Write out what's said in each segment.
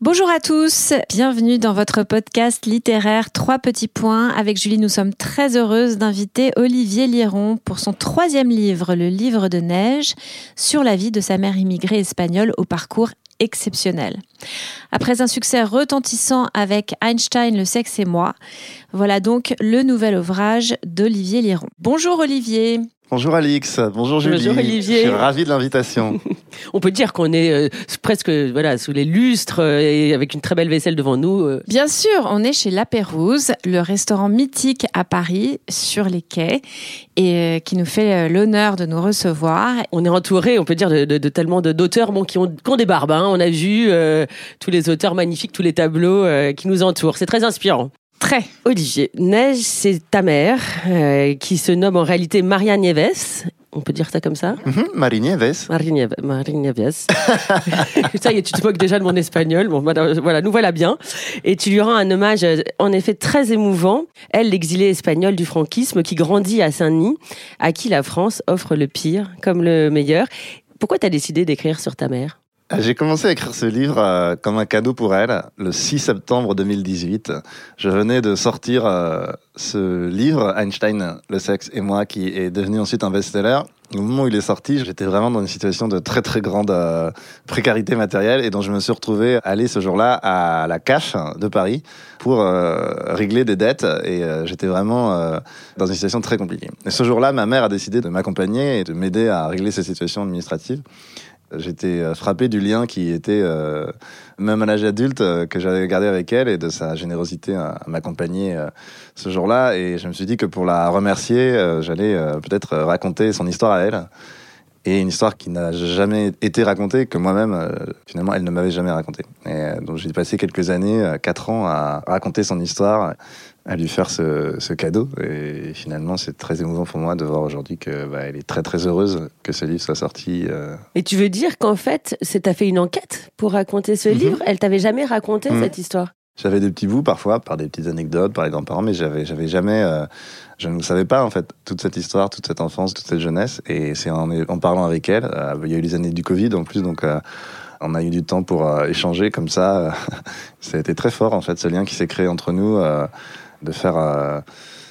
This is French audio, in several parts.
Bonjour à tous, bienvenue dans votre podcast littéraire Trois petits points. Avec Julie, nous sommes très heureuses d'inviter Olivier Liron pour son troisième livre, Le livre de neige, sur la vie de sa mère immigrée espagnole au parcours exceptionnel. Après un succès retentissant avec Einstein, le sexe et moi, voilà donc le nouvel ouvrage d'Olivier Liron. Bonjour Olivier. Bonjour Alix, bonjour Julie. Bonjour, Olivier. Je suis ravi de l'invitation. On peut dire qu'on est euh, presque voilà sous les lustres euh, et avec une très belle vaisselle devant nous. euh. Bien sûr, on est chez La Pérouse, le restaurant mythique à Paris, sur les quais, et euh, qui nous fait euh, l'honneur de nous recevoir. On est entouré, on peut dire, de, de- de tellement de- d'auteurs bon, qui, ont, qui ont des barbes. hein. On a vu euh, tous les auteurs magnifiques, tous les tableaux euh, qui nous entourent. C'est très inspirant. Très. Olivier, Neige, c'est ta mère, euh, qui se nomme en réalité Maria Nieves. On peut dire ça comme ça? Mhm, Marie Nieves. Marie Nieves. Marie Nieves. ça y est, tu te moques déjà de mon espagnol. Bon, voilà, voilà, nous voilà bien. Et tu lui rends un hommage, euh, en effet, très émouvant. Elle, l'exilée espagnole du franquisme, qui grandit à Saint-Denis, à qui la France offre le pire comme le meilleur. Pourquoi tu as décidé d'écrire sur ta mère? J'ai commencé à écrire ce livre euh, comme un cadeau pour elle le 6 septembre 2018. Je venais de sortir euh, ce livre, Einstein, le sexe et moi, qui est devenu ensuite un best-seller. Au moment où il est sorti, j'étais vraiment dans une situation de très très grande euh, précarité matérielle et dont je me suis retrouvé aller ce jour-là à la CAF de Paris pour régler des dettes et j'étais vraiment dans une situation très compliquée. Ce jour-là, ma mère a décidé de m'accompagner et de m'aider à régler ces situations administratives. J'étais euh, frappé du lien qui était, euh, même à l'âge adulte, euh, que j'avais gardé avec elle et de sa générosité à, m'accompagner ce jour-là. Et je me suis dit que pour la remercier, j'allais peut-être raconter son histoire à elle. Et une histoire qui n'a jamais été racontée, que moi-même, euh, finalement, elle ne m'avait jamais racontée. Et euh, donc j'ai passé quelques années, euh, quatre ans, à raconter son histoire, à lui faire ce, ce cadeau. Et finalement, c'est très émouvant pour moi de voir aujourd'hui que bah, est très très heureuse que ce livre soit sorti. euh, Et tu veux dire qu'en fait, c'est t'as fait une enquête pour raconter ce Mhm. livre? Elle t'avait jamais raconté Mhm. cette histoire? J'avais des petits bouts parfois, par des petites anecdotes, par les grands-parents, mais j'avais, j'avais jamais, euh, je ne savais pas en fait toute cette histoire, toute cette enfance, toute cette jeunesse. Et c'est en, en parlant avec elle, euh, il y a eu les années du Covid en plus, donc euh, on a eu du temps pour euh, échanger comme ça. ça a été très fort en fait, ce lien qui s'est créé entre nous, euh, de faire euh,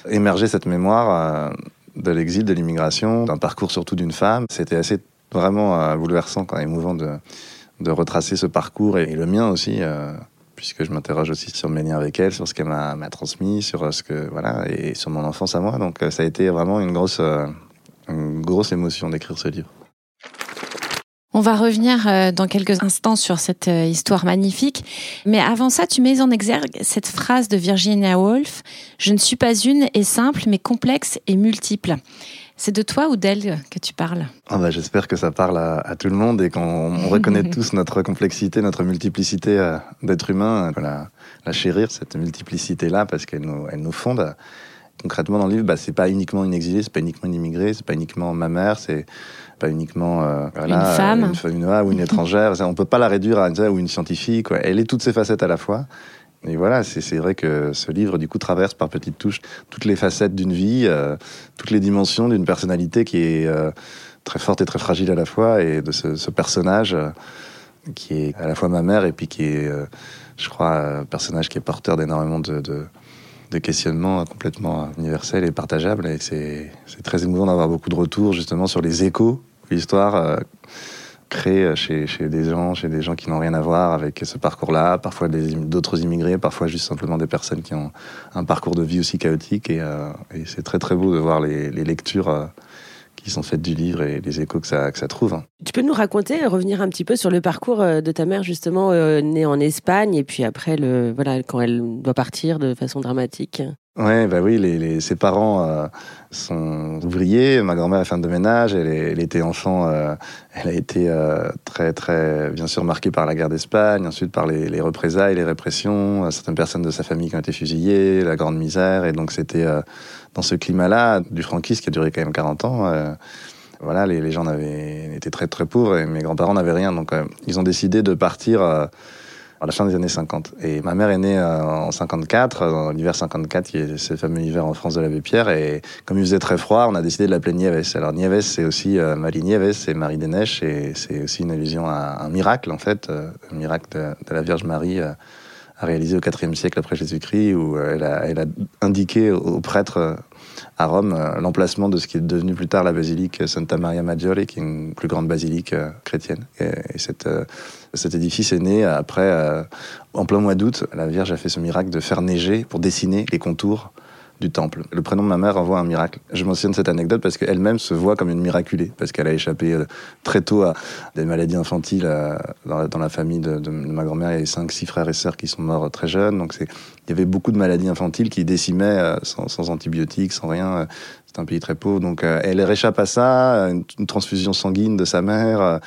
émerger cette mémoire euh, de l'exil, de l'immigration, d'un parcours surtout d'une femme. C'était assez vraiment euh, bouleversant, quand émouvant de, de retracer ce parcours et, et le mien aussi. Puisque je m'interroge aussi sur mes liens avec elle, sur ce qu'elle m'a transmis, sur euh, ce que voilà, et sur mon enfance à moi. Donc euh, ça a été vraiment une grosse, euh, une grosse émotion d'écrire ce livre. On va revenir dans quelques instants sur cette histoire magnifique. Mais avant ça, tu mets en exergue cette phrase de Virginia Woolf Je ne suis pas une et simple, mais complexe et multiple. C'est de toi ou d'elle que tu parles? Ah bah, J'espère que ça parle à, à tout le monde et qu'on on reconnaît tous notre complexité, notre multiplicité euh, d'être humain. Voilà, la chérir, cette multiplicité-là, parce qu'elle nous, elle nous fonde. Concrètement, dans le livre, bah, c'est pas uniquement une exilée, c'est pas uniquement une immigrée, c'est pas uniquement ma mère, c'est pas uniquement euh, voilà, Une femme. une, une- ouais, ou une étrangère. On peut pas la réduire à une ou une scientifique. quoi. Elle est toutes ses facettes à la fois. Et voilà, c'est vrai que ce livre, du coup, traverse par petites touches toutes les facettes d'une vie, euh, toutes les dimensions d'une personnalité qui est euh, très forte et très fragile à la fois, et de ce, personnage euh, qui est à la fois ma mère et puis qui est, je crois, un personnage qui est porteur d'énormément de, de, de questionnements euh, complètement universels et partageables. Et c'est très émouvant d'avoir beaucoup de retours justement sur les échos l'histoire euh, chez, des gens, chez des gens qui n'ont rien à voir avec ce parcours-là, parfois d'autres immigrés, parfois juste simplement des personnes qui ont un parcours de vie aussi chaotique. Et, euh, c'est très très beau de voir les, les lectures euh, qui sont faites du livre et les échos que ça, que ça trouve. Tu peux nous raconter, revenir un petit peu sur le parcours de ta mère, justement, née en Espagne, et puis après, le, voilà, quand elle doit partir de façon dramatique Ouais, bah oui, les, les, ses parents euh, sont ouvriers. Ma grand-mère a fait de ménage. Elle, elle était enfant. Euh, elle a été euh, très, très, bien sûr, marquée par la guerre d'Espagne, ensuite par les, les, représailles, les répressions, certaines personnes de sa famille qui ont été fusillées, la grande misère. Et donc, c'était dans ce climat-là du franquisme qui a duré quand même 40 ans. voilà, les, gens étaient très, très pauvres et mes grands-parents n'avaient rien. Donc, ils ont décidé de partir à la fin des années 50. Et ma mère est née euh, en 54, dans l'hiver 54, qui est ce fameux hiver en France de l'abbé Pierre. Et comme il faisait très froid, on a décidé de l'appeler Nieves. Alors Nieves, c'est aussi euh, Marie Nieves, c'est Marie des Neiges, et c'est aussi une allusion à un miracle, en fait, euh, un miracle de, la Vierge Marie. A réalisé au IVe siècle après Jésus-Christ, où elle a, elle a indiqué aux prêtres à Rome l'emplacement de ce qui est devenu plus tard la basilique Santa Maria Maggiore, qui est une plus grande basilique chrétienne. Et, cet édifice est né après, euh, en plein mois d'août, la Vierge a fait ce miracle de faire neiger pour dessiner les contours du temple. Le prénom de ma mère envoie un miracle. Je mentionne cette anecdote parce qu'elle-même se voit comme une miraculée, parce qu'elle a échappé euh, très tôt à des maladies infantiles euh, dans la, famille de, ma grand-mère. Il y avait cinq, six frères et sœurs qui sont morts très jeunes. Donc il y avait beaucoup de maladies infantiles qui décimaient sans, sans antibiotiques, sans rien. C'est un pays très pauvre. Donc elle réchappe à ça, une transfusion sanguine de sa mère.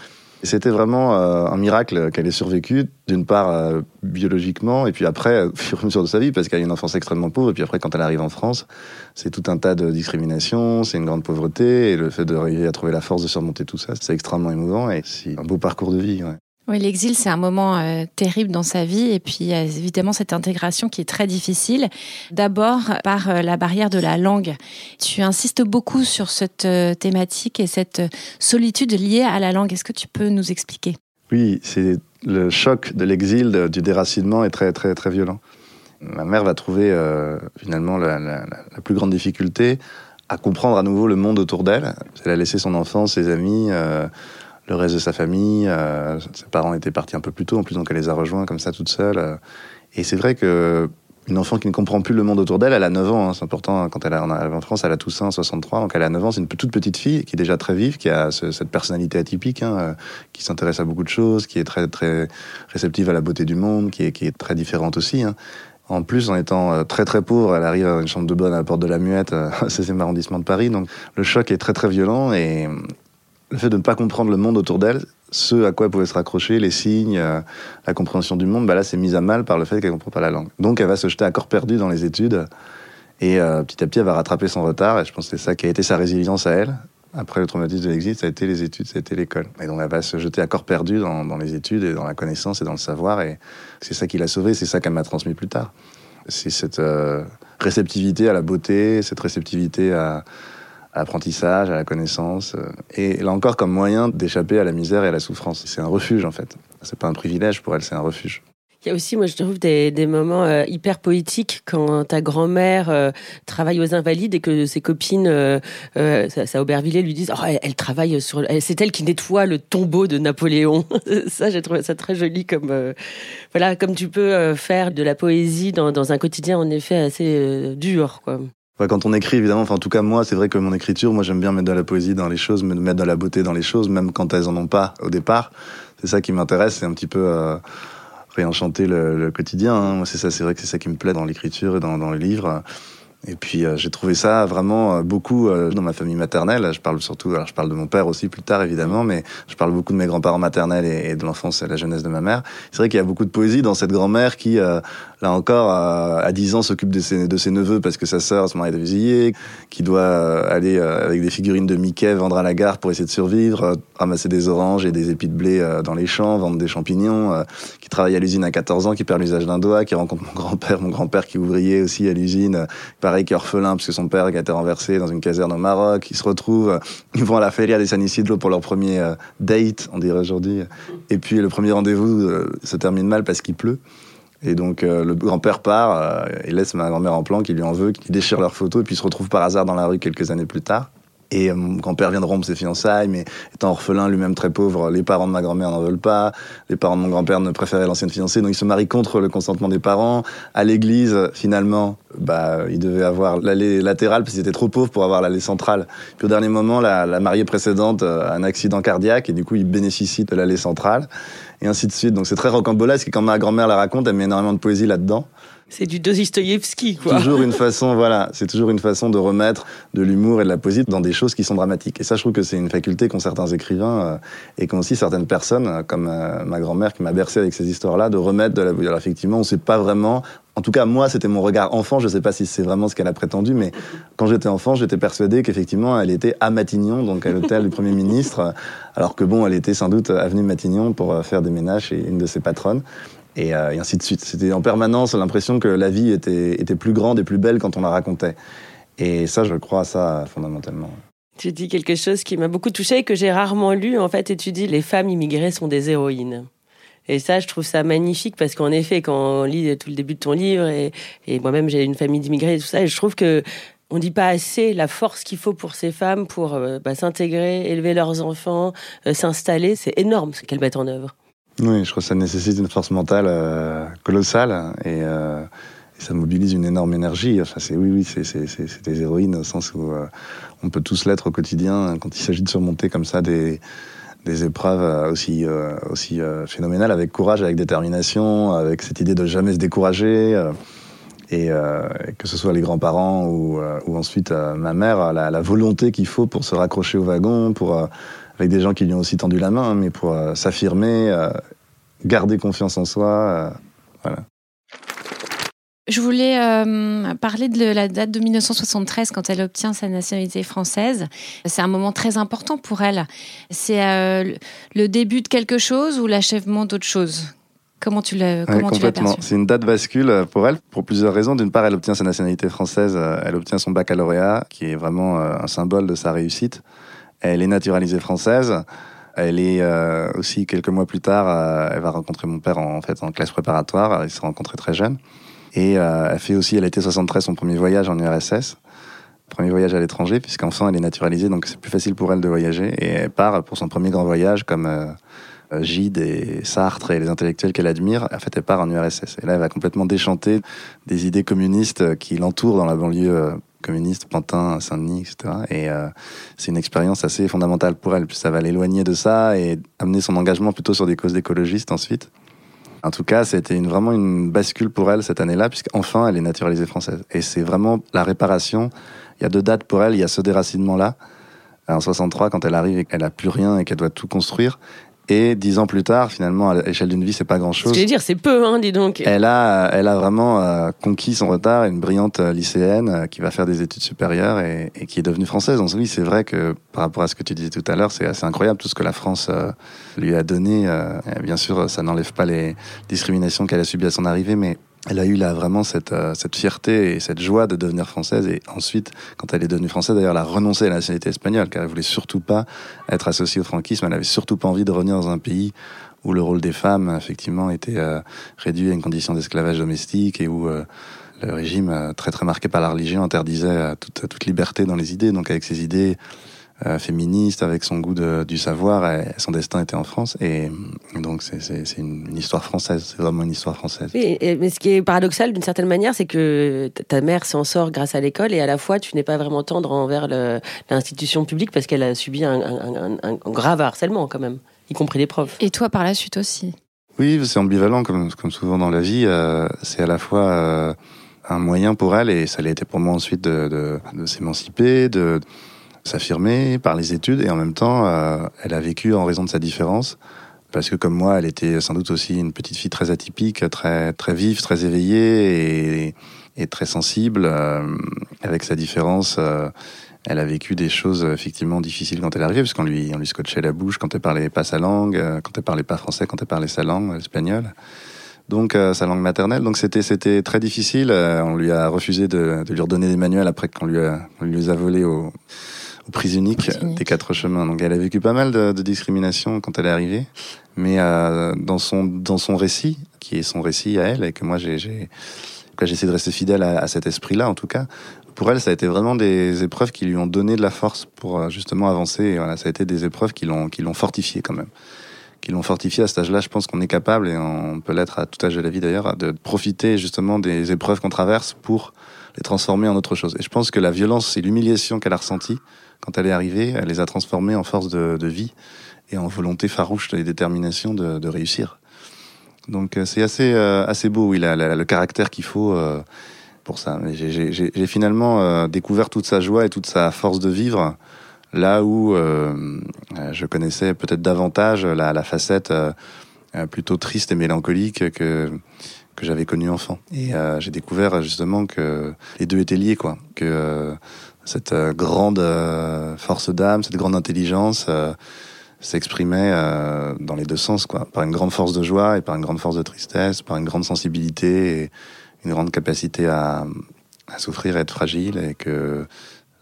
C'était vraiment euh, un miracle qu'elle ait survécu, d'une part euh, biologiquement, et puis après, au fur et mesure de sa vie, parce qu'elle a une enfance extrêmement pauvre, et puis après, quand elle arrive en France, c'est tout un tas de discriminations, c'est une grande pauvreté, et le fait d'arriver à trouver la force de surmonter tout ça, c'est extrêmement émouvant, et c'est un beau parcours de vie. Ouais. Oui, l'exil, c'est un moment euh, terrible dans sa vie. Et puis, évidemment cette intégration qui est très difficile. D'abord, par euh, la barrière de la langue. Tu insistes beaucoup sur cette euh, thématique et cette solitude liée à la langue. Est-ce que tu peux nous expliquer? Oui, c'est le choc de l'exil, du déracinement est très, très, très violent. Ma mère va trouver finalement la, plus grande difficulté à comprendre à nouveau le monde autour d'elle. Elle a laissé son enfance, ses amis le reste de sa famille. Euh, ses parents étaient partis un peu plus tôt, en plus, donc elle les a rejoints comme ça toute seule. Euh. Et c'est vrai que une enfant qui ne comprend plus le monde autour d'elle, elle a 9 ans, hein, c'est important, hein, quand elle arrive en France, elle a Toussaint, 63, donc elle a 9 ans, c'est une toute petite fille qui est déjà très vive, qui a cette personnalité atypique, hein, euh, qui s'intéresse à beaucoup de choses, qui est très, très réceptive à la beauté du monde, qui est, qui est très différente aussi. Hein. En plus, en étant très très pauvre, elle arrive à une chambre de bonne à la porte de la Muette, 16e arrondissement de Paris. Donc le choc est très très violent et le fait de ne pas comprendre le monde autour d'elle, ce à quoi elle pouvait se raccrocher, les signes, euh, la compréhension du monde, bah là c'est mis à mal par le fait qu'elle ne comprend pas la langue. Donc elle va se jeter à corps perdu dans les études et euh, petit à petit elle va rattraper son retard et je pense que c'est ça qui a été sa résilience à elle. Après le traumatisme de l'exil, ça a été les études, ça a été l'école. Et donc elle va se jeter à corps perdu dans, les études et dans la connaissance et dans le savoir et c'est ça qui l'a sauvée, c'est ça qu'elle m'a transmis plus tard. C'est cette euh, réceptivité à la beauté, cette réceptivité à à l'apprentissage, à la connaissance. Euh, et là encore, comme moyen d'échapper à la misère et à la souffrance. C'est un refuge, en fait. C'est pas un privilège pour elle, c'est un refuge. Il y a aussi, moi, je trouve des, moments euh, hyper poétiques quand ta grand-mère euh, travaille aux Invalides et que ses copines, euh, Aubervilliers, lui disent oh, elle, travaille sur. C'est elle qui nettoie le tombeau de Napoléon. ça, j'ai trouvé ça très joli comme. voilà, comme tu peux faire de la poésie dans, dans un quotidien, en effet, assez dur, quoi quand on écrit, évidemment, enfin, en tout cas, moi, c'est vrai que mon écriture, moi, j'aime bien mettre de la poésie dans les choses, mettre de la beauté dans les choses, même quand elles en ont pas au départ. C'est ça qui m'intéresse, c'est un petit peu euh, réenchanter le, le quotidien. Hein. Moi, c'est ça, c'est vrai que c'est ça qui me plaît dans l'écriture et dans, dans les livres. Et puis euh, j'ai trouvé ça vraiment euh, beaucoup euh, dans ma famille maternelle. Je parle surtout, alors je parle de mon père aussi plus tard évidemment, mais je parle beaucoup de mes grands-parents maternels et, de l'enfance et la jeunesse de ma mère. C'est vrai qu'il y a beaucoup de poésie dans cette grand-mère qui, là encore, à 10 ans s'occupe de ses, de neveux parce que sa sœur, son mari est fusillé, qui doit aller avec des figurines de Mickey vendre à la gare pour essayer de survivre, ramasser des oranges et des épis de blé dans les champs, vendre des champignons, qui travaille à l'usine à 14 ans, qui perd l'usage d'un doigt, qui rencontre mon grand-père, mon grand-père qui est ouvrier aussi à l'usine est orphelin parce que son père a été renversé dans une caserne au Maroc. Ils se retrouvent, ils vont à la Feria des San Isidro pour leur premier euh, date, on dirait aujourd'hui. Et puis le premier rendez-vous euh, se termine mal parce qu'il pleut. Et donc euh, le grand-père part et laisse ma grand-mère en plan qui lui en veut, qui déchire leurs photos et puis se retrouve par hasard dans la rue quelques années plus tard. Et mon grand-père vient de rompre ses fiançailles, mais étant orphelin, lui-même très pauvre, les parents de ma grand-mère n'en veulent pas. Les parents de mon grand-père ne préféraient l'ancienne fiancée, donc il se marie contre le consentement des parents. À l'église, finalement, bah, il devait avoir l'allée latérale parce qu'il était trop pauvre pour avoir l'allée centrale. Puis au dernier moment, la, la mariée précédente a un accident cardiaque et du coup, il bénéficie de l'allée centrale et ainsi de suite. Donc c'est très rocambolesque et quand ma grand-mère la raconte, elle met énormément de poésie là-dedans. C'est du Dostoïevski, quoi. Toujours une façon, voilà, c'est toujours une façon de remettre de l'humour et de la poésie dans des choses qui sont dramatiques. Et ça, je trouve que c'est une faculté qu'ont certains écrivains euh, et qu'ont aussi certaines personnes, euh, comme euh, ma grand-mère qui m'a bercé avec ces histoires-là, de remettre de la. Alors effectivement, on ne sait pas vraiment. En tout cas, moi, c'était mon regard enfant. Je ne sais pas si c'est vraiment ce qu'elle a prétendu, mais quand j'étais enfant, j'étais persuadé qu'effectivement, elle était à Matignon, donc à l'hôtel du Premier ministre, alors que bon, elle était sans doute avenue Matignon pour faire des ménages chez une de ses patronnes et, euh, et, ainsi de suite. C'était en permanence l'impression que la vie était, plus grande et plus belle quand on la racontait. Et ça, je crois à ça fondamentalement. Tu dis quelque chose qui m'a beaucoup touché et que j'ai rarement lu, en fait, et tu dis les femmes immigrées sont des héroïnes. Et ça, je trouve ça magnifique parce qu'en effet, quand on lit tout le début de ton livre, et, et moi-même j'ai une famille d'immigrés et tout ça, et je trouve que on dit pas assez la force qu'il faut pour ces femmes pour euh, bah, s'intégrer, élever leurs enfants, euh, s'installer. C'est énorme ce qu'elles mettent en œuvre. Oui, je crois que ça nécessite une force mentale euh, colossale et, euh, ça mobilise une énorme énergie. Enfin, c'est oui, oui, c'est des héroïnes au sens où euh, on peut tous l'être au quotidien quand il s'agit de surmonter comme ça des, des épreuves euh, aussi, euh, aussi phénoménales avec courage, avec détermination, avec cette idée de jamais se décourager. Et, que ce soit les grands-parents ou, ou ensuite ma mère, la, la volonté qu'il faut pour se raccrocher au wagon, pour avec des gens qui lui ont aussi tendu la main, mais pour euh, s'affirmer, euh, garder confiance en soi. Euh, voilà. Je voulais euh, parler de la date de 1973 quand elle obtient sa nationalité française. C'est un moment très important pour elle. C'est euh, le début de quelque chose ou l'achèvement d'autre chose? Comment tu l'as ouais, Complètement. C'est une date bascule pour elle pour plusieurs raisons. D'une part, elle obtient sa nationalité française, elle obtient son baccalauréat, qui est vraiment un symbole de sa réussite. Elle est naturalisée française. Elle est euh, aussi quelques mois plus tard, euh, elle va rencontrer mon père en, en, fait en classe préparatoire. Ils se sont rencontrés très jeunes. Et euh, elle fait aussi, elle était 73, son premier voyage en URSS, premier voyage à l'étranger, puisqu'enfant elle est naturalisée, donc c'est plus facile pour elle de voyager. Et elle part pour son premier grand voyage, comme euh, Gide et Sartre et les intellectuels qu'elle admire. En fait, elle part en URSS. Et là, elle va complètement déchanter des idées communistes qui l'entourent dans la banlieue communiste, Pantin, Saint-Denis, etc. Et euh, c'est une expérience assez fondamentale pour elle, puis ça va l'éloigner de ça et amener son engagement plutôt sur des causes écologistes ensuite. En tout cas, c'était vraiment une bascule pour elle cette année-là, puisqu'enfin, elle est naturalisée française. Et c'est vraiment la réparation. Il y a deux dates pour elle. Il y a ce déracinement-là, en 63, quand elle arrive et qu'elle a plus rien et qu'elle doit tout construire. Et dix ans plus tard, finalement, à l'échelle d'une vie, c'est pas grand-chose. Je veux dire, c'est peu, hein, dis donc. Elle a, elle a vraiment euh, conquis son retard. Une brillante euh, lycéenne euh, qui va faire des études supérieures et, et qui est devenue française. Donc oui, c'est vrai que par rapport à ce que tu disais tout à l'heure, c'est assez incroyable tout ce que la France euh, lui a donné. Euh, bien sûr, ça n'enlève pas les discriminations qu'elle a subies à son arrivée, mais elle a eu là vraiment cette, euh, cette fierté et cette joie de devenir française. Et ensuite, quand elle est devenue française, d'ailleurs, elle a renoncé à la nationalité espagnole, car elle voulait surtout pas être associée au franquisme. Elle avait surtout pas envie de revenir dans un pays où le rôle des femmes, effectivement, était euh, réduit à une condition d'esclavage domestique et où euh, le régime, très très marqué par la religion, interdisait toute, toute liberté dans les idées. Donc avec ses idées euh, féministe, avec son goût de, du savoir. Et son destin était en France. Et donc, c'est une, une, histoire française. C'est vraiment une histoire française. Oui, et, mais ce qui est paradoxal d'une certaine manière, c'est que ta mère s'en sort grâce à l'école et à la fois, tu n'es pas vraiment tendre envers l'institution publique parce qu'elle a subi un, un, un, un, grave harcèlement quand même, y compris les profs. Et toi, par la suite aussi Oui, c'est ambivalent, comme, comme souvent dans la vie. Euh, c'est à la fois... Euh, un moyen pour elle, et ça l'a été pour moi ensuite de, de, de s'émanciper, de, s'affirmer par les études et en même temps, euh, elle a vécu en raison de sa différence. Parce que comme moi, elle était sans doute aussi une petite fille très atypique, très très vive, très éveillée et, très sensible. Euh, avec sa différence, euh, elle a vécu des choses effectivement difficiles quand elle arrivée, parce qu'on lui on lui scotchait la bouche quand elle parlait pas sa langue, quand elle parlait pas français, quand elle parlait sa langue espagnole. Donc sa langue maternelle. Donc c'était c'était très difficile. On lui a refusé de, de lui redonner des manuels après qu'on lui a, on lui les a volés au au prise unique, des quatre chemins. Donc elle a vécu pas mal de, de discrimination quand elle est arrivée, mais euh, dans son dans son récit, qui est son récit à elle et que moi j'ai j'ai essayé de rester fidèle à, à cet esprit-là en tout cas. pour elle, ça a été vraiment des épreuves qui lui ont donné de la force pour euh, justement avancer. Et voilà, ça a été des épreuves qui l'ont qui l'ont fortifié quand même, qui l'ont fortifié à cet âge-là. Je pense qu'on est capable et on peut l'être à tout âge de la vie d'ailleurs, de profiter justement des épreuves qu'on traverse pour les transformer en autre chose. Et je pense que la violence et l'humiliation qu'elle a ressentie quand elle est arrivée, elle les a transformées en force de, vie et en volonté farouche et détermination de, réussir. Donc euh, c'est assez euh, assez beau. Il a, le caractère qu'il faut. Euh, pour ça. J'ai finalement découvert toute sa joie et toute sa force de vivre là où je connaissais peut-être davantage la, facette plutôt triste et mélancolique que que j'avais connue enfant. Et j'ai découvert justement que les deux étaient liés, quoi. Cette grande force d'âme, cette grande intelligence s'exprimait dans les deux sens, quoi. Par une grande force de joie et par une grande force de tristesse, par une grande sensibilité et une grande capacité à, à souffrir, à être fragile, et que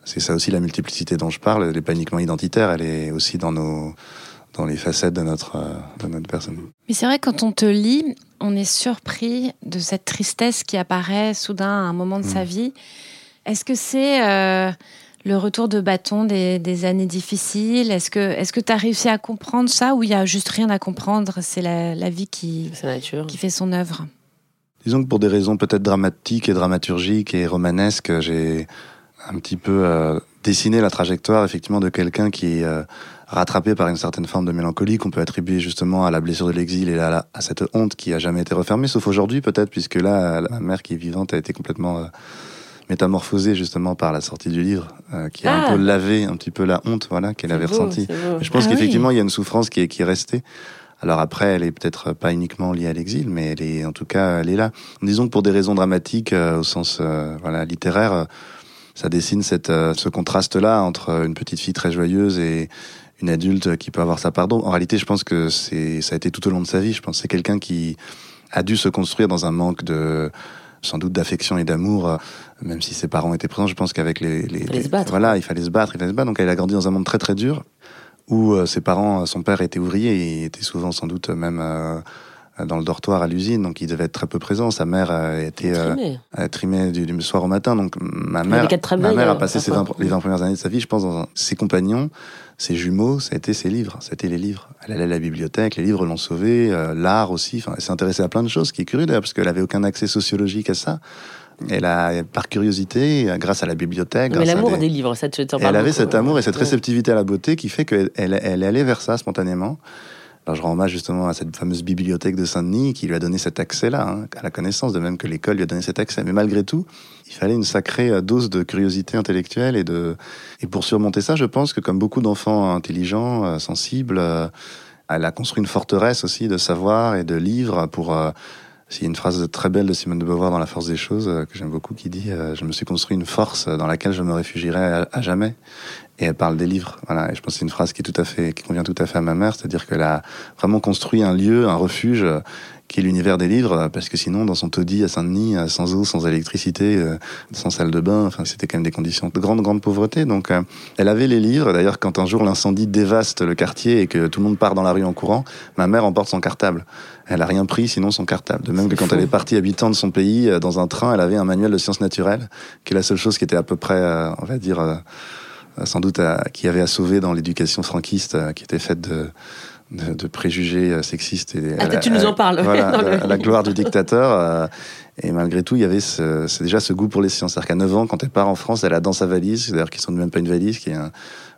c'est ça aussi la multiplicité dont je parle. Elle n'est pas uniquement identitaire, elle est aussi dans nos dans les facettes de notre de notre personne. Mais c'est vrai quand on te lit, on est surpris de cette tristesse qui apparaît soudain à un moment de mmh. sa vie. Est-ce que c'est euh, le retour de bâton des, des années difficiles? Est-ce que est-ce que tu as réussi à comprendre ça ou il y a juste rien à comprendre? C'est la, la, vie qui qui fait son œuvre. Disons que pour des raisons peut-être dramatiques et dramaturgiques et romanesques, j'ai un petit peu euh, dessiné la trajectoire effectivement de quelqu'un qui est euh, rattrapé par une certaine forme de mélancolie qu'on peut attribuer justement à la blessure de l'exil et à, à, cette honte qui a jamais été refermée, sauf aujourd'hui peut-être, puisque là, la mère qui est vivante a été complètement euh, métamorphosée justement par la sortie du livre, euh, qui a un ah. peu lavé un petit peu la honte voilà qu'elle avait ressentie. Je pense ah qu'effectivement il y a une souffrance qui est, qui est restée. Alors après, elle est peut-être pas uniquement liée à l'exil, mais elle est en tout cas, elle est là. Disons que pour des raisons dramatiques, euh, au sens euh, voilà littéraire, euh, ça dessine cette, ce contraste-là entre une petite fille très joyeuse et une adulte qui peut avoir sa pardon. En réalité, je pense que c'est ça a été tout au long de sa vie. Je pense que c'est quelqu'un qui a dû se construire dans un manque de sans doute d'affection et d'amour, même si ses parents étaient présents. Je pense qu'avec les, les, les voilà, il fallait se battre, il fallait se battre. Donc elle a grandi dans un monde très très dur où euh, ses parents, son père était ouvrier et était souvent sans doute même euh, dans le dortoir à l'usine, donc il devait être très peu présent. Sa mère était euh, trimée du, du, soir au matin, donc ma mère, ma mère a passé ses 20, les 20 premières années de sa vie, je pense, dans ses compagnons, ses jumeaux, ça a été ses livres, c'était les livres. Elle allait à la bibliothèque, les livres l'ont sauvée, l'art aussi. Enfin, elle s'est intéressée à plein de choses, ce qui est curieux d'ailleurs, parce qu'elle avait aucun accès sociologique à ça. Elle a, par curiosité, grâce à la bibliothèque. mais l'amour des... livres, ça te Elle avait cet amour et cette réceptivité à la beauté qui fait qu'elle elle, elle allait vers ça spontanément. Alors je rends hommage justement à cette fameuse bibliothèque de Saint-Denis qui lui a donné cet accès-là, hein, à la connaissance, de même que l'école lui a donné cet accès. Mais malgré tout, il fallait une sacrée euh, dose de curiosité intellectuelle et de et pour surmonter ça, je pense que comme beaucoup d'enfants intelligents, euh, sensibles, euh, elle a construit une forteresse aussi de savoir et de livres pour il y a une phrase très belle de Simone de Beauvoir dans La force des choses euh, que j'aime beaucoup qui dit euh, Je me suis construit une force dans laquelle je me réfugierai à, jamais. Et elle parle des livres. Voilà. Et je pense que c'est une phrase qui est tout à fait, qui convient tout à fait à ma mère, c'est-à-dire qu'elle a vraiment construit un lieu, un refuge qui est l'univers des livres, parce que sinon, dans son taudis à Saint-Denis, euh, sans eau, sans électricité, euh, sans salle de bain, enfin, c'était quand même des conditions de grande, grande pauvreté. Donc, euh, elle avait les livres. D'ailleurs, quand un jour l'incendie dévaste le quartier et que tout le monde part dans la rue en courant, ma mère emporte son cartable. Elle a rien pris, sinon son cartable. De même que quand elle est partie habitant de son pays, dans un train, elle avait un manuel de sciences naturelles, qui est la seule chose qui était à peu près, on va dire, sans doute, qui avait à sauver dans l'éducation franquiste, qui était faite de de, de, préjugés euh, sexistes. Et ah, tu nous en parles. Voilà, la, gloire du dictateur. Euh, et malgré tout, il y avait ce, déjà ce goût pour les sciences. C'est-à-dire qu'à 9 ans, quand elle part en France, elle a dans sa valise, d'ailleurs qui sont même pas une valise, qui est un,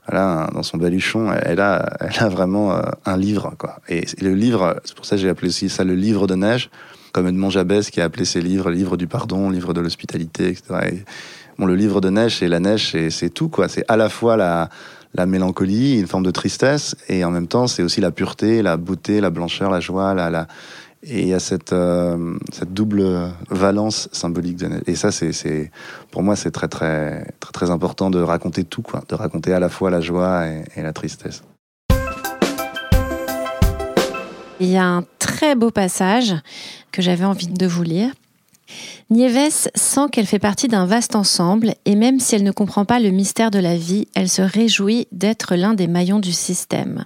voilà, dans son baluchon, elle a, elle a vraiment euh, un livre. Quoi. Et le livre, c'est pour ça que j'ai appelé aussi ça le livre de neige, comme Edmond Jabès qui a appelé ses livres livre du pardon, livre de l'hospitalité, etc. Et, bon, le livre de neige, c'est la neige, c'est tout. quoi. C'est à la fois la la mélancolie, une forme de tristesse, et en même temps, c'est aussi la pureté, la beauté, la blancheur, la joie, la, et il y a cette, euh, cette double valence symbolique. De... Et ça, c'est, pour moi, c'est très, très, très, très important de raconter tout, quoi, de raconter à la fois la joie et, et la tristesse. Il y a un très beau passage que j'avais envie de vous lire Nieves sent qu'elle fait partie d'un vaste ensemble et même si elle ne comprend pas le mystère de la vie, elle se réjouit d'être l'un des maillons du système.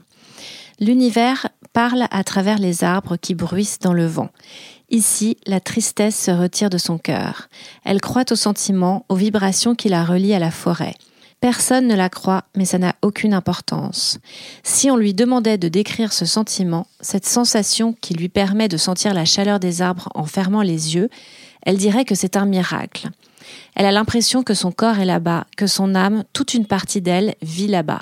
L'univers parle à travers les arbres qui bruissent dans le vent. Ici, la tristesse se retire de son cœur. Elle croit aux sentiments, aux vibrations qui la relient à la forêt. Personne ne la croit, mais ça n'a aucune importance. Si on lui demandait de décrire ce sentiment, cette sensation qui lui permet de sentir la chaleur des arbres en fermant les yeux, elle dirait que c'est un miracle. Elle a l'impression que son corps est là-bas, que son âme, toute une partie d'elle, vit là-bas.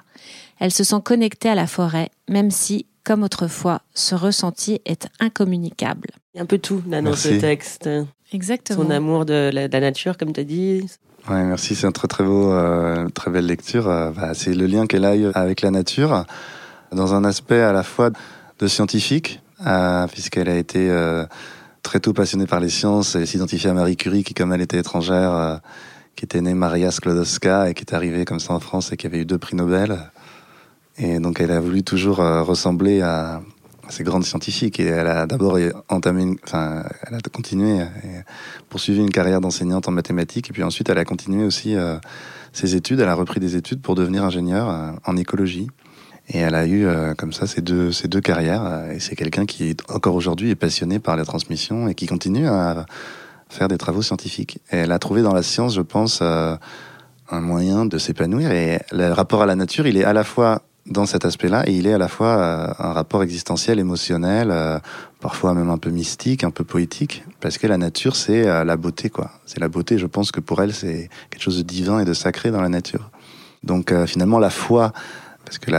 Elle se sent connectée à la forêt, même si, comme autrefois, ce ressenti est incommunicable. Il y a un peu tout là dans ce texte. Exactement. Son amour de la, nature, comme tu as dit, Ouais, merci, c'est un très très beau, euh, très belle lecture. Euh, bah, c'est le lien qu'elle a eu avec la nature, dans un aspect à la fois de scientifique, euh, puisqu'elle a été euh, très tôt passionnée par les sciences. Elle s'identifiait à Marie Curie, qui comme elle était étrangère, euh, qui était née Maria Sklodowska et qui est arrivée comme ça en France et qui avait eu deux prix Nobel. Et donc elle a voulu toujours ressembler à, ces grandes scientifiques. Et elle a d'abord entamé, enfin, elle a continué, et poursuivi une carrière d'enseignante en mathématiques. Et puis ensuite, elle a continué aussi euh, ses études. Elle a repris des études pour devenir ingénieure euh, en écologie. Et elle a eu euh, comme ça ces deux, ces deux carrières. Et c'est quelqu'un qui, encore aujourd'hui, est passionné par la transmission et qui continue à faire des travaux scientifiques. Et elle a trouvé dans la science, je pense, un moyen de s'épanouir. Et le rapport à la nature, il est à la fois dans cet aspect-là, et il est à la fois euh, un rapport existentiel, émotionnel, euh, parfois même un peu mystique, un peu poétique, parce que la nature, c'est euh, la beauté, quoi. C'est la beauté. Je pense que pour elle, c'est quelque chose de divin et de sacré dans la nature. Donc finalement, la foi, parce que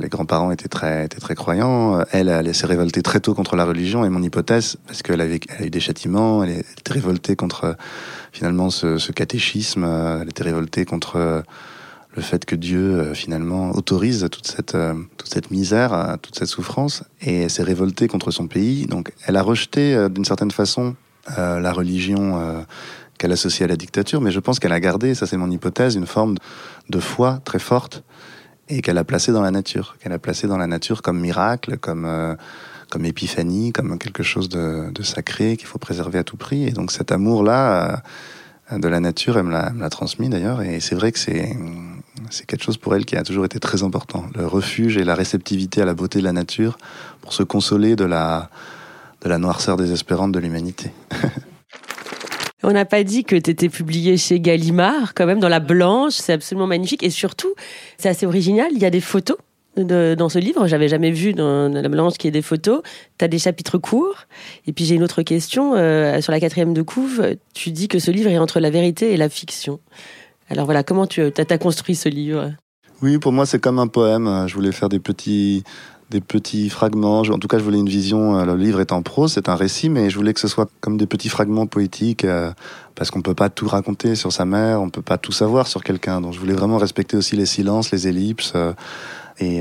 les grands-parents étaient très, croyants, elle, elle s'est révoltée très tôt contre la religion, et mon hypothèse, parce qu'elle elle a eu des châtiments, elle était révoltée contre finalement ce, catéchisme, elle était révoltée contre le fait que Dieu euh, finalement autorise toute cette euh, misère, euh, toute cette souffrance, et s'est révoltée contre son pays. Donc, elle a rejeté d'une certaine façon la religion qu'elle associe à la dictature, mais je pense qu'elle a gardé, ça c'est mon hypothèse, une forme de foi très forte et qu'elle a placée dans la nature, qu'elle a placée dans la nature comme miracle, comme comme épiphanie, comme quelque chose de, de sacré qu'il faut préserver à tout prix. Et donc cet amour-là de la nature, elle me l'a transmis d'ailleurs, et c'est vrai que c'est c'est quelque chose pour elle qui a toujours été très important, le refuge et la réceptivité à la beauté de la nature pour se consoler de la, de la noirceur désespérante de l'humanité. On n'a pas dit que tu étais publié chez Gallimard, quand même, dans La Blanche, c'est absolument magnifique. Et surtout, c'est assez original, il y a des photos dans ce livre. J'avais jamais vu dans La Blanche qu'il y ait des photos. Tu as des chapitres courts. Et puis j'ai une autre question. Euh, sur la quatrième de couve, tu dis que ce livre est entre la vérité et la fiction. Alors voilà, comment tu as, construit ce livre? Oui, pour moi c'est comme un poème. Je voulais faire des petits, des petits fragments. En tout cas, je voulais une vision. Euh, le livre est en prose, c'est un récit, mais je voulais que ce soit comme des petits fragments poétiques, euh, parce qu'on peut pas tout raconter sur sa mère, on peut pas tout savoir sur quelqu'un. Donc, je voulais vraiment respecter aussi les silences, les ellipses. Euh, et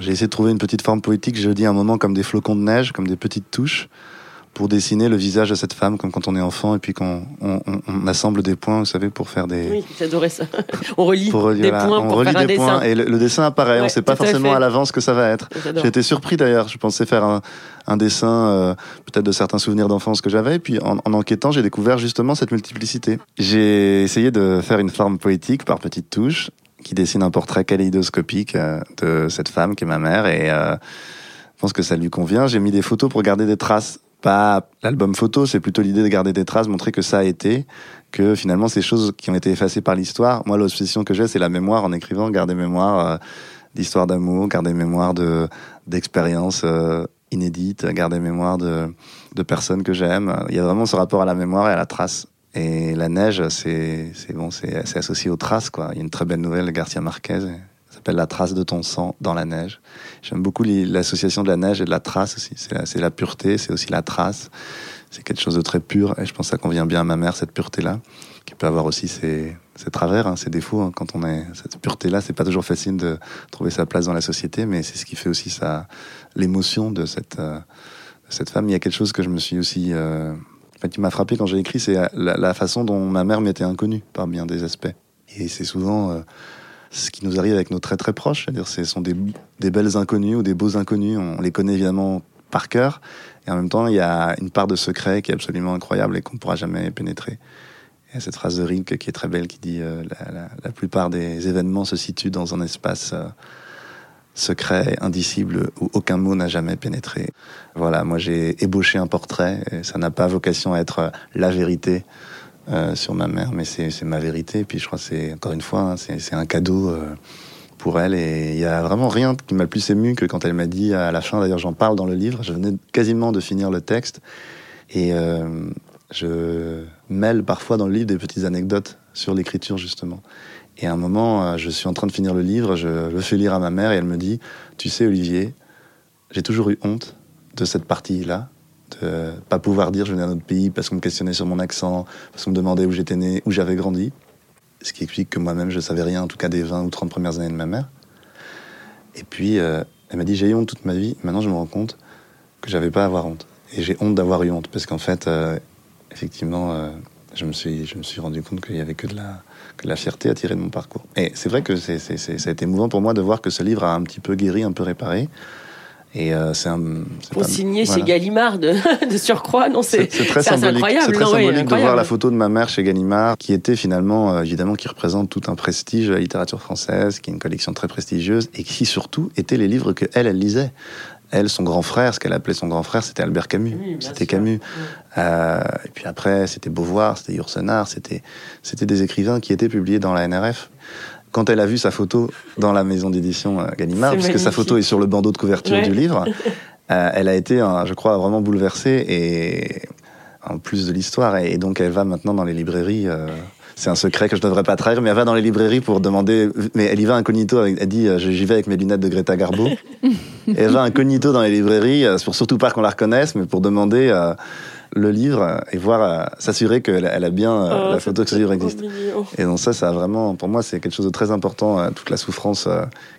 j'ai essayé de trouver une petite forme poétique. Je dis un moment comme des flocons de neige, comme des petites touches pour dessiner le visage de cette femme, comme quand on est enfant et puis qu'on on, on, assemble des points, vous savez, pour faire des. Oui, j'adorais ça. on relit des points pour faire un dessin. Et le, dessin apparaît, on ne sait pas forcément à, l'avance que ça va être. J'ai été surpris d'ailleurs. Je pensais faire un, un dessin, euh, peut-être de certains souvenirs d'enfance que j'avais. Et puis en, en enquêtant, j'ai découvert justement cette multiplicité. J'ai essayé de faire une forme poétique par petites touches qui dessine un portrait kaléidoscopique euh, de cette femme qui est ma mère et euh, je pense que ça lui convient. J'ai mis des photos pour garder des traces pas l'album photo, c'est plutôt l'idée de garder des traces, montrer que ça a été, que finalement ces choses qui ont été effacées par l'histoire. Moi, l'obsession que j'ai, c'est la mémoire en écrivant, garder mémoire euh, d'histoire d'amour, garder mémoire de d'expériences euh, inédites, garder mémoire de de personnes que j'aime. Il y a vraiment ce rapport à la mémoire et à la trace. Et la neige, c'est bon, c'est associé aux traces quoi. Il y a une très belle nouvelle Garcia Marquez La trace de ton sang dans la neige. J'aime beaucoup l'association de la neige et de la trace aussi. C'est la, pureté, c'est aussi la trace. C'est quelque chose de très pur et je pense que ça convient bien à ma mère, cette pureté-là, qui peut avoir aussi ses, travers, hein, ses défauts. Hein. Quand on est cette pureté-là, c'est pas toujours facile de trouver sa place dans la société, mais c'est ce qui fait aussi l'émotion de cette, euh, cette femme. Il y a quelque chose que je me suis aussi euh, qui m'a frappé quand j'ai écrit, c'est la, façon dont ma mère m'était inconnue par bien des aspects. Et c'est souvent euh, ce qui nous arrive avec nos très très proches. C'est-à-dire, ce sont des, belles inconnues ou des beaux inconnus. On les connaît évidemment par cœur. Et en même temps, il y a une part de secret qui est absolument incroyable et qu'on ne pourra jamais pénétrer. Il y a cette phrase de Rilke qui est très belle qui dit euh, la, plupart des événements se situent dans un espace euh, secret, indicible, où aucun mot n'a jamais pénétré. Voilà, moi j'ai ébauché un portrait, et ça n'a pas vocation à être la vérité euh, sur ma mère, mais c'est ma vérité. Et puis je crois que c'est, encore une fois, hein, c'est un cadeau euh, pour elle. Et il y a vraiment rien qui m'a plus ému que quand elle m'a dit à la fin, d'ailleurs j'en parle dans le livre, je venais quasiment de finir le texte, et euh, je mêle parfois dans le livre des petites anecdotes sur l'écriture justement. Et à un moment, je suis en train de finir le livre, je le fais lire à ma mère et elle me dit Tu sais, Olivier, j'ai toujours eu honte de cette partie-là, de pas pouvoir dire je venais d'un autre pays parce qu'on me questionnait sur mon accent, parce qu'on me demandait où j'étais né, où j'avais grandi. Ce qui explique que moi-même, je savais rien, en tout cas des 20 ou 30 premières années de ma mère. Et puis, euh, elle m'a dit J'ai eu honte toute ma vie, maintenant je me rends compte que j'avais pas à avoir honte. Et j'ai honte d'avoir eu honte, parce qu'en fait, euh, effectivement, je, me suis, je me suis rendu compte qu'il y avait que de la la fierté à tirer de mon parcours. Et c'est vrai que c'est, ça a été émouvant pour moi de voir que ce livre a un petit peu guéri, un peu réparé. Et euh, c'est un. Pour signer chez Gallimard de, surcroît, non C'est, très symbolique. C'est très symbolique de voir la photo de ma mère chez Gallimard, qui était finalement, euh, évidemment, qui représente tout un prestige de la littérature française, qui est une collection très prestigieuse, et qui surtout étaient les livres que elle, elle lisait elle, son grand frère, ce qu'elle appelait son grand frère, c'était Albert Camus. c'était Camus. Euh, et puis après, c'était Beauvoir, c'était Yourcenar, c'était, c'était des écrivains qui étaient publiés dans la NRF. Quand elle a vu sa photo dans la maison d'édition euh, Gallimard, puisque sa photo est sur le bandeau de couverture du livre, euh, elle a été, je crois, vraiment bouleversée et en plus de l'histoire. Et, donc, elle va maintenant dans les librairies c'est un secret que je ne devrais pas trahir, mais elle va dans les librairies pour demander, mais elle y va incognito, elle dit, j'y vais avec mes lunettes de Greta Garbo. elle va incognito dans les librairies, euh, pour surtout pas qu'on la reconnaisse, mais pour demander euh, le livre et voir, euh, s'assurer qu'elle elle a bien oh, la photo que ce livre existe. Et donc ça, ça a vraiment, pour moi, c'est quelque chose de très important, toute la souffrance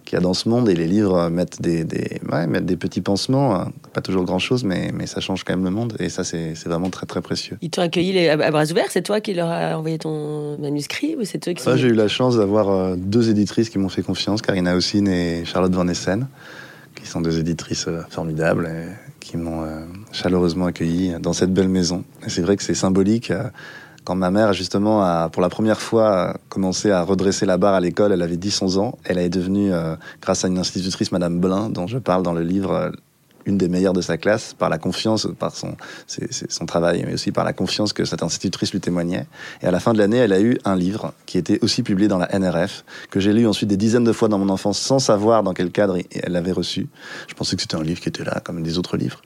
qu'il y a dans ce monde. Et les livres mettent des, des, ouais, mettent des petits pansements, pas toujours grand-chose, mais, mais ça change quand même le monde. Et ça, c'est vraiment très, très précieux. Ils t'ont accueilli à bras ouverts? C'est toi qui leur as envoyé ton manuscrit ou c'est toi qui J'ai eu la chance d'avoir deux éditrices qui m'ont fait confiance, Karina Haussine et Charlotte Van Essen qui sont deux éditrices euh, formidables et qui m'ont euh, chaleureusement accueilli dans cette belle maison. C'est vrai que c'est symbolique. Euh, quand ma mère, justement, a, pour la première fois, commencé à redresser la barre à l'école, elle avait 10-11 ans. Elle est devenue, grâce à une institutrice, Madame Blin, dont je parle dans le livre, une des meilleures de sa classe par la confiance, par son, son travail, mais aussi par la confiance que cette institutrice lui témoignait. Et à la fin de l'année, elle a eu un livre qui était aussi publié dans la NRF, que j'ai lu ensuite des dizaines de fois dans mon enfance sans savoir dans quel cadre elle l'avait reçu. Je pensais que c'était un livre qui était là, comme des autres livres.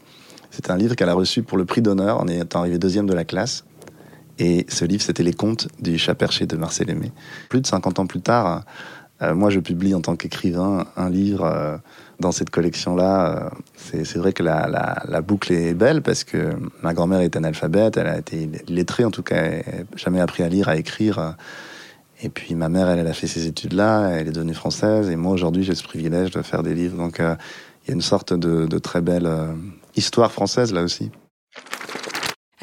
C'était un livre qu'elle a reçu pour le prix d'honneur en étant arrivée deuxième de la classe. Et ce livre, c'était Les Contes du chat perché de Marcel Aimé. Plus de 50 ans plus tard, moi, je publie en tant qu'écrivain un livre euh, dans cette collection-là. Euh, c'est vrai que la, la, boucle est belle parce que ma grand-mère est analphabète, elle a été lettrée en tout cas, jamais appris à lire, à écrire. Et puis ma mère, elle, elle a fait ses études là, elle est devenue française, et moi aujourd'hui j'ai ce privilège de faire des livres. Donc il y a une sorte de, de très belle histoire française là aussi.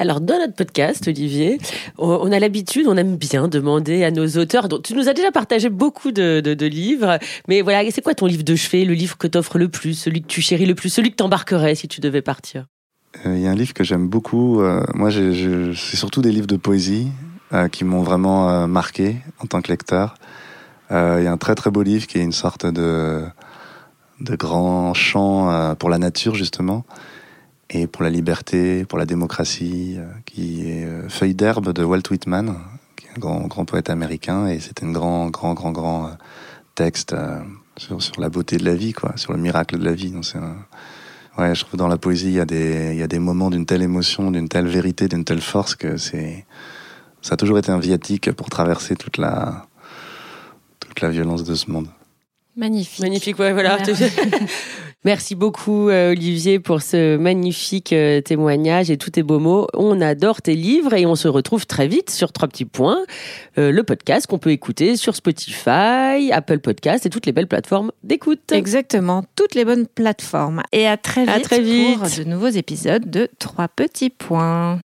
Alors, dans notre podcast, Olivier, on a l'habitude, on aime bien demander à nos auteurs. Donc, tu nous as déjà partagé beaucoup de, livres, mais voilà, c'est quoi ton livre de chevet, le livre que t'offres le plus, celui que tu chéris le plus, celui que t'embarquerais si tu devais partir? Euh, Il y a un livre que j'aime beaucoup. Euh, moi, c'est surtout des livres de poésie euh, qui m'ont vraiment marqué en tant que lecteur. Il y a un très très beau livre qui est une sorte de de grand chant pour la nature justement et pour la liberté, pour la démocratie, euh, qui est euh, Feuille d'herbe de Walt Whitman, qui est un grand, grand poète américain, et c'est un grand, grand, grand, grand euh, texte sur, sur la beauté de la vie, quoi, sur le miracle de la vie. Donc c'est Ouais, je trouve dans la poésie, il y a des, il y a des moments d'une telle émotion, d'une telle vérité, d'une telle force que c'est, ça a toujours été un viatique pour traverser toute la, toute la violence de ce monde. Magnifique. Magnifique, ouais, voilà. Merci beaucoup euh, Olivier pour ce magnifique euh, témoignage et tous tes beaux mots. On adore tes livres et on se retrouve très vite sur Trois petits points, euh, le podcast qu'on peut écouter sur Spotify, Apple Podcast et toutes les belles plateformes d'écoute. Exactement, toutes les bonnes plateformes. Et à très vite, à très vite. pour de nouveaux épisodes de Trois petits points.